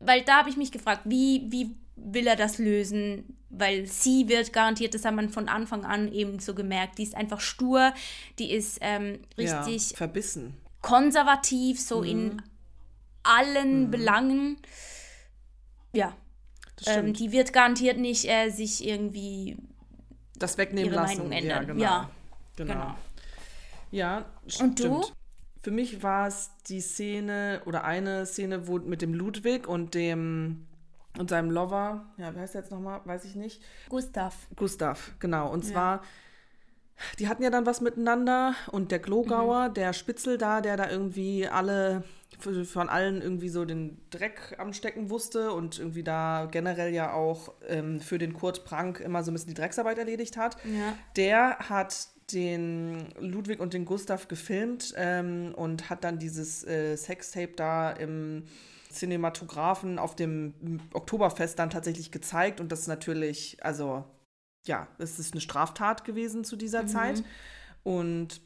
Speaker 2: weil da habe ich mich gefragt, wie, wie will er das lösen? Weil sie wird garantiert, das hat man von Anfang an eben so gemerkt, die ist einfach stur, die ist ähm, richtig
Speaker 1: ja, verbissen
Speaker 2: konservativ, so mhm. in allen mhm. Belangen. Ja. Ähm, die wird garantiert nicht äh, sich irgendwie
Speaker 1: das wegnehmen ihre lassen. Meinung ändern. Ja, genau. Ja, genau. genau. Ja,
Speaker 2: Und du?
Speaker 1: Für mich war es die Szene oder eine Szene, wo mit dem Ludwig und dem und seinem Lover, ja, wie heißt der jetzt nochmal? Weiß ich nicht.
Speaker 2: Gustav.
Speaker 1: Gustav, genau. Und ja. zwar die hatten ja dann was miteinander und der Glogauer, mhm. der Spitzel da, der da irgendwie alle von allen irgendwie so den Dreck am Stecken wusste und irgendwie da generell ja auch ähm, für den Kurt Prank immer so ein bisschen die Drecksarbeit erledigt hat. Ja. Der hat den Ludwig und den Gustav gefilmt ähm, und hat dann dieses äh, Sextape da im Cinematografen auf dem Oktoberfest dann tatsächlich gezeigt und das natürlich, also ja, es ist eine Straftat gewesen zu dieser mhm. Zeit. Und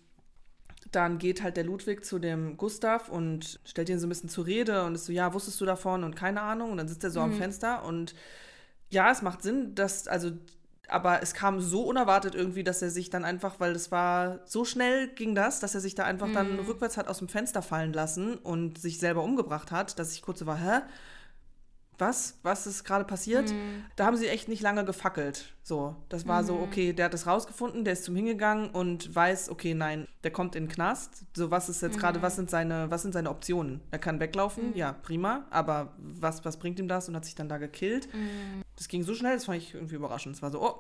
Speaker 1: dann geht halt der Ludwig zu dem Gustav und stellt ihn so ein bisschen zur Rede und ist so, ja, wusstest du davon und keine Ahnung. Und dann sitzt er so mhm. am Fenster und ja, es macht Sinn, dass, also, aber es kam so unerwartet irgendwie, dass er sich dann einfach, weil es war, so schnell ging das, dass er sich da einfach mhm. dann rückwärts hat aus dem Fenster fallen lassen und sich selber umgebracht hat, dass ich kurz so war, hä? Was, was ist gerade passiert? Mhm. Da haben sie echt nicht lange gefackelt. So, das war mhm. so, okay, der hat es rausgefunden, der ist zum hingegangen und weiß, okay, nein, der kommt in den Knast. So, was ist jetzt mhm. gerade, was sind seine, was sind seine Optionen? Er kann weglaufen, mhm. ja, prima, aber was, was bringt ihm das? Und hat sich dann da gekillt. Das ging so schnell, das fand ich irgendwie überraschend. Es war so, oh,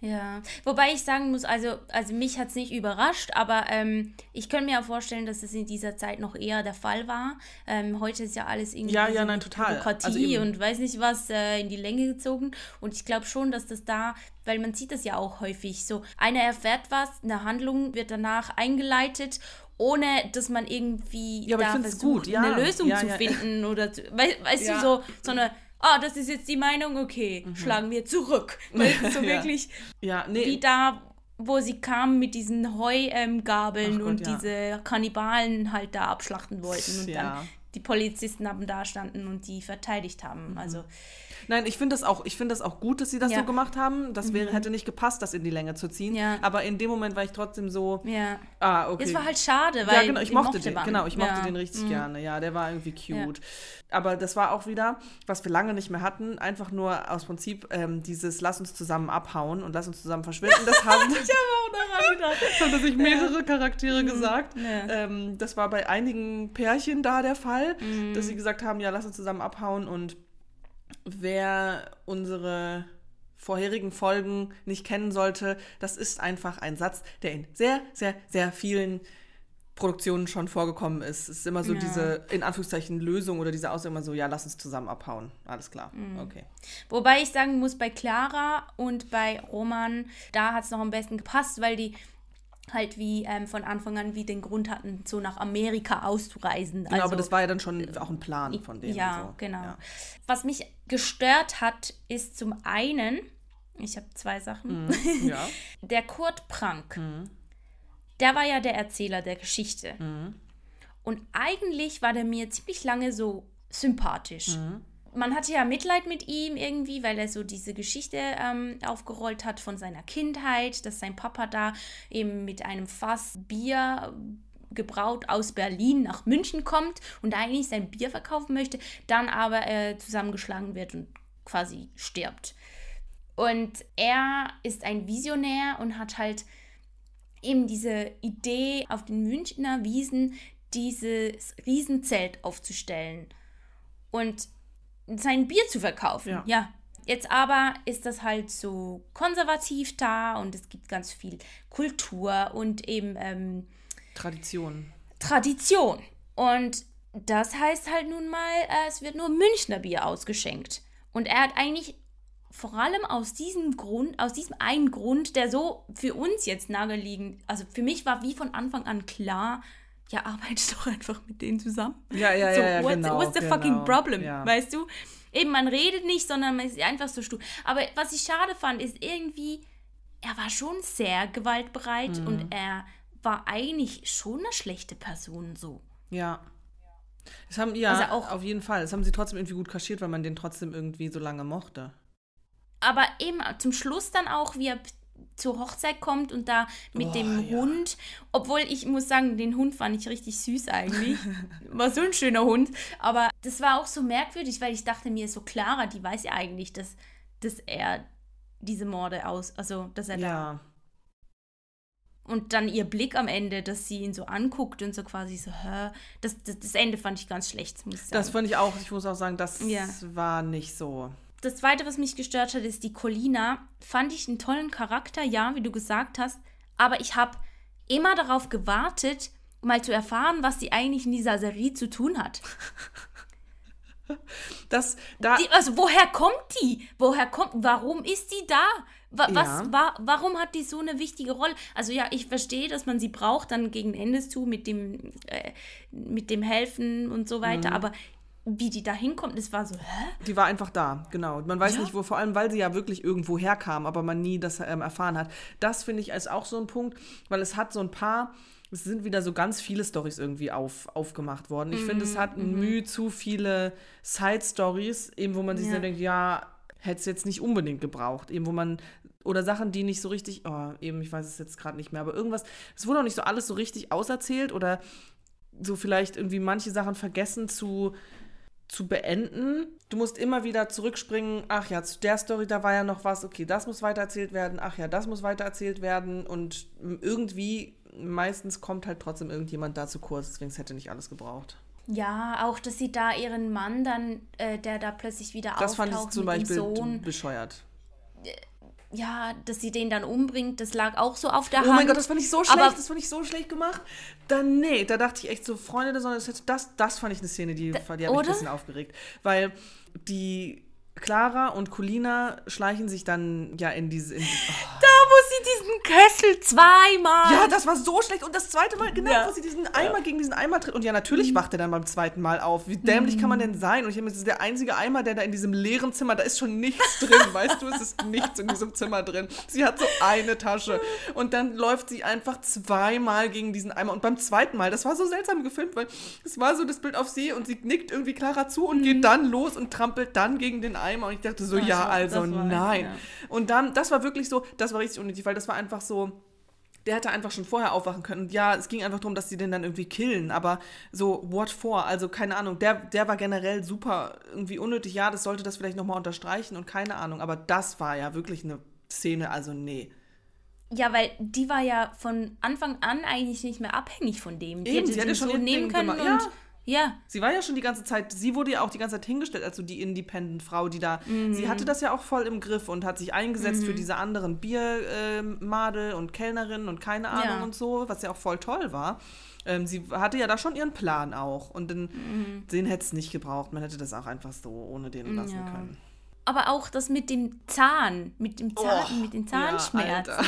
Speaker 2: ja, wobei ich sagen muss, also, also mich hat es nicht überrascht, aber ähm, ich könnte mir auch vorstellen, dass es in dieser Zeit noch eher der Fall war. Ähm, heute ist ja alles irgendwie
Speaker 1: ja, ja, nein, total.
Speaker 2: Bürokratie also und weiß nicht was äh, in die Länge gezogen. Und ich glaube schon, dass das da, weil man sieht das ja auch häufig so, einer erfährt was, eine Handlung wird danach eingeleitet ohne dass man irgendwie
Speaker 1: ja, da versucht, gut, ja.
Speaker 2: eine Lösung ja, zu finden oder zu, weißt, weißt du so so eine ah, das ist jetzt die Meinung, okay, mhm. schlagen wir zurück. Weil so wirklich
Speaker 1: ja. nee.
Speaker 2: wie da, wo sie kamen mit diesen Heugabeln ähm, und ja. diese Kannibalen halt da abschlachten wollten und dann die Polizisten haben da standen und die verteidigt haben.
Speaker 1: Mhm.
Speaker 2: Also
Speaker 1: Nein, ich finde das, auch- ich das auch gut, dass sie das
Speaker 2: Ja.
Speaker 1: so gemacht haben. Das wäre, hätte nicht gepasst, das in die Länge zu ziehen.
Speaker 2: Ja.
Speaker 1: Aber in dem Moment war ich trotzdem so,
Speaker 2: ja.
Speaker 1: ah, okay.
Speaker 2: Es war halt schade, weil
Speaker 1: ja, genau, ich mochte,
Speaker 2: mochte
Speaker 1: den.
Speaker 2: man.
Speaker 1: Genau, ich mochte
Speaker 2: Ja.
Speaker 1: den richtig
Speaker 2: Mhm.
Speaker 1: gerne. Ja, der war irgendwie cute. Aber das war auch wieder, was wir lange nicht mehr hatten, einfach nur aus Prinzip ähm, dieses Lass uns zusammen abhauen und lass uns zusammen verschwinden. Das haben,
Speaker 2: Ich habe auch daran gedacht.
Speaker 1: das haben sich mehrere Charaktere gesagt.
Speaker 2: Mhm. Ja.
Speaker 1: Ähm, das war bei einigen Pärchen da der Fall,
Speaker 2: Mhm.
Speaker 1: dass sie gesagt haben, ja, lass uns zusammen abhauen und wer unsere vorherigen Folgen nicht kennen sollte, das ist einfach ein Satz, der in sehr, sehr, sehr vielen Produktionen schon vorgekommen ist. Es ist immer so
Speaker 2: Ja.
Speaker 1: diese, in Anführungszeichen, Lösung oder diese Aussage immer so, ja, lass uns zusammen abhauen. Alles klar.
Speaker 2: Mhm.
Speaker 1: Okay.
Speaker 2: Wobei ich sagen muss, bei Clara und bei Roman, da hat es noch am besten gepasst, weil die halt wie ähm, von Anfang an wie den Grund hatten, so nach Amerika auszureisen.
Speaker 1: Genau,
Speaker 2: also,
Speaker 1: aber das war ja dann schon auch ein Plan von denen.
Speaker 2: Ja,
Speaker 1: so.
Speaker 2: genau.
Speaker 1: Ja.
Speaker 2: Was mich gestört hat, ist zum einen, ich habe zwei Sachen,
Speaker 1: ja.
Speaker 2: der Kurt Prank.
Speaker 1: Mhm.
Speaker 2: Der war ja der Erzähler der Geschichte.
Speaker 1: Mhm.
Speaker 2: Und eigentlich war der mir ziemlich lange so sympathisch. Man hatte ja Mitleid mit ihm irgendwie, weil er so diese Geschichte ähm, aufgerollt hat von seiner Kindheit, dass sein Papa da eben mit einem Fass Bier gebraut aus Berlin nach München kommt und eigentlich sein Bier verkaufen möchte, dann aber äh, zusammengeschlagen wird und quasi stirbt. Und er ist ein Visionär und hat halt eben diese Idee, auf den Münchner Wiesen dieses Riesenzelt aufzustellen und sein Bier zu verkaufen.
Speaker 1: Ja.
Speaker 2: Jetzt aber ist das halt so konservativ da und es gibt ganz viel Kultur und eben ähm,
Speaker 1: Tradition.
Speaker 2: Tradition. Und das heißt halt nun mal, äh, es wird nur Münchner Bier ausgeschenkt. Und er hat eigentlich vor allem aus diesem Grund, aus diesem einen Grund, der so für uns jetzt naheliegend, also für mich war wie von Anfang an klar, ja, arbeite doch einfach mit denen zusammen.
Speaker 1: Ja, ja,
Speaker 2: so,
Speaker 1: ja, ja
Speaker 2: what's,
Speaker 1: genau.
Speaker 2: what's the
Speaker 1: genau.
Speaker 2: fucking problem?
Speaker 1: Ja.
Speaker 2: Weißt du? Eben, man redet nicht, sondern man ist einfach so stur. Aber was ich schade fand, ist irgendwie, er war schon sehr gewaltbereit
Speaker 1: Mhm.
Speaker 2: und er war eigentlich schon eine schlechte Person so.
Speaker 1: Ja. Das haben, ja,
Speaker 2: Also auch-
Speaker 1: auf jeden Fall. Das haben sie trotzdem irgendwie gut kaschiert, weil man den trotzdem irgendwie so lange mochte.
Speaker 2: Aber eben zum Schluss dann auch, wie er zur Hochzeit kommt und da mit
Speaker 1: Oh,
Speaker 2: dem
Speaker 1: ja.
Speaker 2: Hund, obwohl ich muss sagen, den Hund fand ich richtig süß eigentlich. war so ein schöner Hund. Aber das war auch so merkwürdig, weil ich dachte mir, so Clara, die weiß ja eigentlich, dass, dass er diese Morde aus, also dass er da.
Speaker 1: Ja.
Speaker 2: Und dann ihr Blick am Ende, dass sie ihn so anguckt und so quasi so, hä? Das, das, das Ende fand ich ganz schlecht, muss ich sagen.
Speaker 1: Das fand ich auch, ich muss auch sagen, das
Speaker 2: Ja.
Speaker 1: war nicht so.
Speaker 2: Das zweite, was mich gestört hat, ist die Colina. Fand ich einen tollen Charakter, ja, wie du gesagt hast. Aber ich habe immer darauf gewartet, mal zu erfahren, was sie eigentlich in dieser Serie zu tun hat.
Speaker 1: Das, da,
Speaker 2: Die, also woher kommt die? Woher kommt? Warum ist die da? Wa, was,
Speaker 1: Ja.
Speaker 2: wa, warum hat die so eine wichtige Rolle? Also ja, ich verstehe, dass man sie braucht dann gegen Endes zu mit dem äh, mit dem Helfen und so
Speaker 1: Mhm.
Speaker 2: weiter. Aber wie die da hinkommt, das war so, hä?
Speaker 1: die war einfach da, genau. Man weiß
Speaker 2: Ja.
Speaker 1: nicht, wo, vor allem, weil sie ja wirklich irgendwo herkam, aber man nie das ähm, erfahren hat. Das finde ich ist auch so ein Punkt, weil es hat so ein paar, es sind wieder so ganz viele Stories irgendwie auf, aufgemacht worden. Ich finde, es
Speaker 2: Mhm,
Speaker 1: hat Mühe zu viele Side-Stories, eben wo man sich
Speaker 2: Ja.
Speaker 1: so denkt, ja, hätte es jetzt nicht unbedingt gebraucht. Eben wo man, oder Sachen, die nicht so richtig, oh, eben, ich weiß es jetzt gerade nicht mehr, aber irgendwas, es wurde auch nicht so alles so richtig auserzählt oder so vielleicht irgendwie manche Sachen vergessen zu, zu beenden. Du musst immer wieder zurückspringen, ach ja, zu der Story, da war ja noch was, okay, das muss weitererzählt werden, ach ja, das muss weitererzählt werden und irgendwie, meistens kommt halt trotzdem irgendjemand da zu kurz, deswegen es hätte nicht alles gebraucht.
Speaker 2: Ja, auch, dass sie da ihren Mann dann, äh, der da plötzlich wieder
Speaker 1: Das fand
Speaker 2: auftaucht
Speaker 1: ich zum Beispiel
Speaker 2: Sohn,
Speaker 1: bescheuert.
Speaker 2: Ja, dass sie den dann umbringt, das lag auch so auf der
Speaker 1: Oh
Speaker 2: Hand.
Speaker 1: mein Gott, das fand ich so schlecht,
Speaker 2: Aber-
Speaker 1: das fand ich so schlecht gemacht. Dann, nee, da dachte ich echt so, Freunde der Sonne, das, das, das fand ich eine Szene, die, die hat mich ein bisschen aufgeregt. Weil die Clara und Colina schleichen sich dann ja in diese. In, oh,
Speaker 2: Da, wo sie diesen Kessel zweimal.
Speaker 1: Ja, das war so schlecht. Und das zweite Mal, genau,
Speaker 2: Ja.
Speaker 1: wo sie diesen Eimer gegen diesen Eimer tritt. Und ja, natürlich wacht er dann beim zweiten Mal auf. Wie dämlich kann man denn sein? Und ich habe ist der einzige Eimer, der da in diesem leeren Zimmer, da ist schon nichts drin. weißt du, es ist nichts in diesem Zimmer drin. Sie hat so eine Tasche. Und dann läuft sie einfach zweimal gegen diesen Eimer. Und beim zweiten Mal, das war so seltsam gefilmt, weil es war so das Bild auf sie und sie nickt irgendwie Clara zu und geht dann los und trampelt dann gegen den Eimer. Und ich dachte so,
Speaker 2: Das
Speaker 1: ja,
Speaker 2: war-
Speaker 1: also nein.
Speaker 2: ja.
Speaker 1: Und dann, das war wirklich so, das war richtig unnötig, weil das war einfach so, der hätte einfach schon vorher aufwachen können. Und ja, es ging einfach darum, dass sie den dann irgendwie killen. Aber so, what for? Also, keine Ahnung. Der, der war generell super irgendwie unnötig. Ja, das sollte das vielleicht nochmal unterstreichen und keine Ahnung. Aber das war ja wirklich eine Szene, also nee.
Speaker 2: Ja, weil die war ja von Anfang an eigentlich nicht mehr abhängig von dem. Die
Speaker 1: Eben,
Speaker 2: hätte
Speaker 1: sie hätte schon
Speaker 2: so nehmen
Speaker 1: Ding
Speaker 2: können
Speaker 1: gemacht.
Speaker 2: und
Speaker 1: Ja.
Speaker 2: Ja.
Speaker 1: Sie war ja schon die ganze Zeit, sie wurde ja auch die ganze Zeit hingestellt als so die Independent-Frau, die da, sie hatte das ja auch voll im Griff und hat sich eingesetzt für diese anderen Biermadel und Kellnerinnen und keine Ahnung
Speaker 2: Ja.
Speaker 1: und so, was ja auch voll toll war. Ähm, sie hatte ja da schon ihren Plan auch und den, den hätte es nicht gebraucht. Man hätte das auch einfach so ohne den lassen
Speaker 2: Ja.
Speaker 1: können.
Speaker 2: Aber auch das mit dem Zahn, mit dem Zahn,
Speaker 1: Oh,
Speaker 2: mit den
Speaker 1: ja,
Speaker 2: Zahnschmerzen.
Speaker 1: Alter.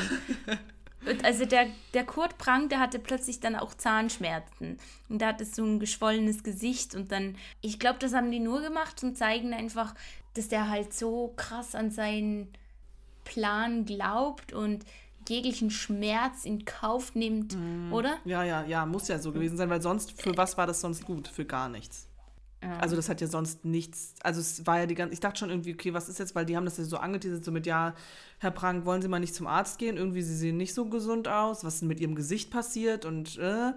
Speaker 2: Und also der, der Kurt Prank, der hatte plötzlich dann auch Zahnschmerzen. Und der hatte so ein geschwollenes Gesicht. Und dann, ich glaube, das haben die nur gemacht zum zeigen einfach, dass der halt so krass an seinen Plan glaubt und jeglichen Schmerz in Kauf nimmt,
Speaker 1: Mhm.
Speaker 2: oder?
Speaker 1: Ja, ja, ja, muss ja so gewesen sein, weil sonst, für was war das sonst gut? Für gar nichts. Also das hat ja sonst nichts, also es war ja die ganze, ich dachte schon irgendwie, okay, was ist jetzt, weil die haben das ja so angeteasert, so mit, ja, Herr Prank, wollen Sie mal nicht zum Arzt gehen? Irgendwie, Sie sehen nicht so gesund aus, was ist denn mit Ihrem Gesicht passiert und, äh,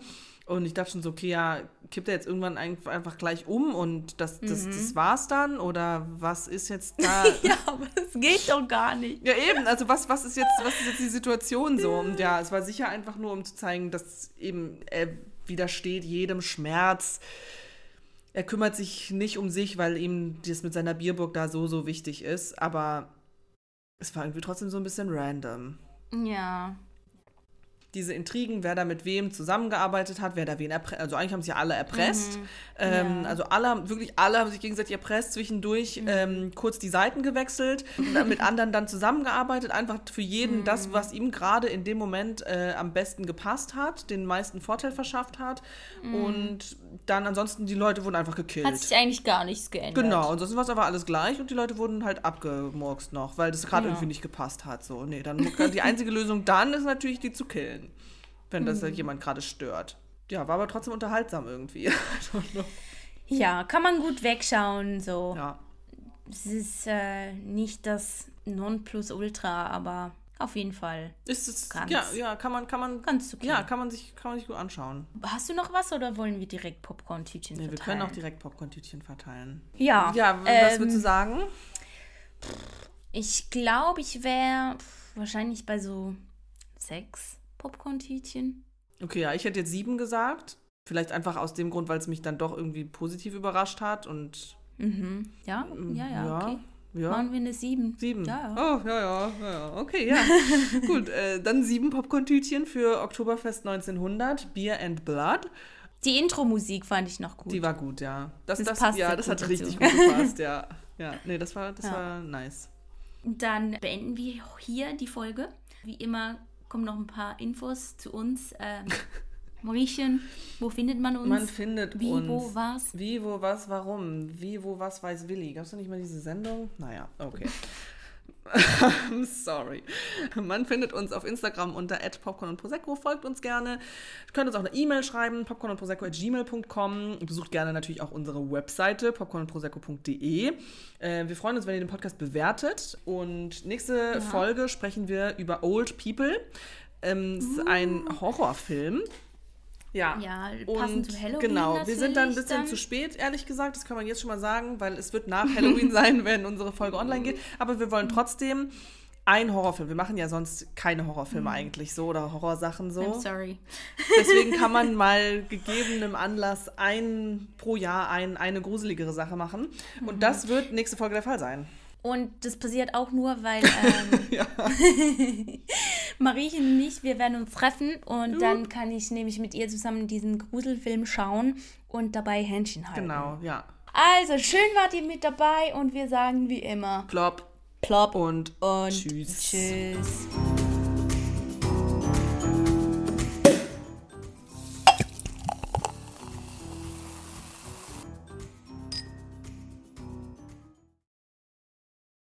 Speaker 1: und ich dachte schon so, okay, ja, kippt er jetzt irgendwann ein- einfach gleich um und das, das, das war's dann oder was ist jetzt da?
Speaker 2: Ja, aber das geht doch gar nicht.
Speaker 1: Ja, eben, also was, was ist jetzt, was ist jetzt die Situation so? Und ja, es war sicher einfach nur, um zu zeigen, dass eben er widersteht jedem Schmerz. Er kümmert sich nicht um sich, weil ihm das mit seiner Bierburg da so, so wichtig ist, aber es war irgendwie trotzdem so ein bisschen random.
Speaker 2: Ja.
Speaker 1: Diese Intrigen, wer da mit wem zusammengearbeitet hat, wer da wen erpresst. Also eigentlich haben sie ja alle erpresst. Ähm,
Speaker 2: Ja.
Speaker 1: Also alle, haben- wirklich alle haben sich gegenseitig erpresst, zwischendurch ähm, kurz die Seiten gewechselt, und dann mit anderen dann zusammengearbeitet, einfach für jeden das, was ihm gerade in dem Moment äh, am besten gepasst hat, den meisten Vorteil verschafft hat. Und dann ansonsten, die Leute wurden einfach gekillt.
Speaker 2: Hat sich eigentlich gar nichts geändert.
Speaker 1: Genau, ansonsten war es aber alles gleich und die Leute wurden halt abgemurkst noch, weil das gerade
Speaker 2: Ja.
Speaker 1: irgendwie nicht gepasst hat. So, nee, dann die einzige Lösung dann ist natürlich, die zu killen, wenn das halt jemand gerade stört. Ja, war aber trotzdem unterhaltsam irgendwie. Know.
Speaker 2: Ja, kann man gut wegschauen, so.
Speaker 1: ja.
Speaker 2: Es ist äh, nicht das Nonplusultra, aber auf jeden Fall.
Speaker 1: Ist es,
Speaker 2: Ganz.
Speaker 1: ja, ja, kann man, kann man,
Speaker 2: Ganz okay.
Speaker 1: ja, kann man sich, kann man sich gut anschauen.
Speaker 2: Hast du noch was oder wollen wir direkt Popcorn-Tütchen
Speaker 1: Nee, wir
Speaker 2: verteilen?
Speaker 1: können auch direkt Popcorn-Tütchen verteilen.
Speaker 2: Ja,
Speaker 1: Ja, was
Speaker 2: ähm,
Speaker 1: würdest du sagen?
Speaker 2: Ich glaube, ich wäre wahrscheinlich bei so sechs Popcorn-Tütchen.
Speaker 1: Okay, ja, ich hätte jetzt sieben gesagt. Vielleicht einfach aus dem Grund, weil es mich dann doch irgendwie positiv überrascht hat und
Speaker 2: Mhm. Ja, ja, ja, okay.
Speaker 1: ja.
Speaker 2: Machen wir eine sieben.
Speaker 1: Sieben.
Speaker 2: Ja, ja.
Speaker 1: Oh, ja, ja, ja, ja. Okay, ja. Gut, äh, dann sieben Popcorn-Tütchen für Oktoberfest 1900, Beer and Blood.
Speaker 2: Die Intro-Musik fand ich noch gut.
Speaker 1: Die war gut, ja. Das,
Speaker 2: Das
Speaker 1: das,
Speaker 2: passt
Speaker 1: ja, das hat richtig gut gepasst, ja. Ja, nee, das war, das
Speaker 2: Ja.
Speaker 1: war nice.
Speaker 2: Dann beenden wir hier die Folge. Wie immer kommen noch ein paar Infos zu uns. Ähm, Mariechen, wo findet man uns?
Speaker 1: Man findet
Speaker 2: Wie,
Speaker 1: uns.
Speaker 2: wo, was?
Speaker 1: Wie, wo, was, warum? Wie, wo, was, weiß Willi. Gab es da nicht mal diese Sendung? Naja, okay. Sorry. Man findet uns auf Instagram unter popcorn und prosecco. Folgt uns gerne. Ihr könnt uns auch eine E-Mail schreiben, popcorn und prosecco.gmail.com. Besucht gerne natürlich auch unsere Webseite, popcornundprosecco.de. Äh, wir freuen uns, wenn ihr den Podcast bewertet. Und nächste Folge sprechen wir über Old People. Ähm, es ist ein Horrorfilm. Ja,
Speaker 2: Ja, passend
Speaker 1: und
Speaker 2: zu Halloween
Speaker 1: Genau, wir sind dann ein bisschen
Speaker 2: dann.
Speaker 1: zu spät, ehrlich gesagt. Das kann man jetzt schon mal sagen, weil es wird nach Halloween sein, wenn unsere Folge online geht. Aber wir wollen trotzdem einen Horrorfilm. Wir machen ja sonst keine Horrorfilme eigentlich so oder Horrorsachen so.
Speaker 2: I'm sorry.
Speaker 1: Deswegen kann man mal gegebenem Anlass ein pro Jahr ein, eine gruseligere Sache machen. Und das wird nächste Folge der Fall sein.
Speaker 2: Und das passiert auch nur, weil ähm, Mariechen und ich, wir werden uns treffen und dann kann ich nämlich mit ihr zusammen diesen Gruselfilm schauen und dabei Händchen halten.
Speaker 1: Genau, ja.
Speaker 2: Also, schön wart ihr mit dabei und wir sagen wie immer
Speaker 1: Plop
Speaker 2: plopp
Speaker 1: und
Speaker 2: und
Speaker 1: tschüss.
Speaker 2: tschüss.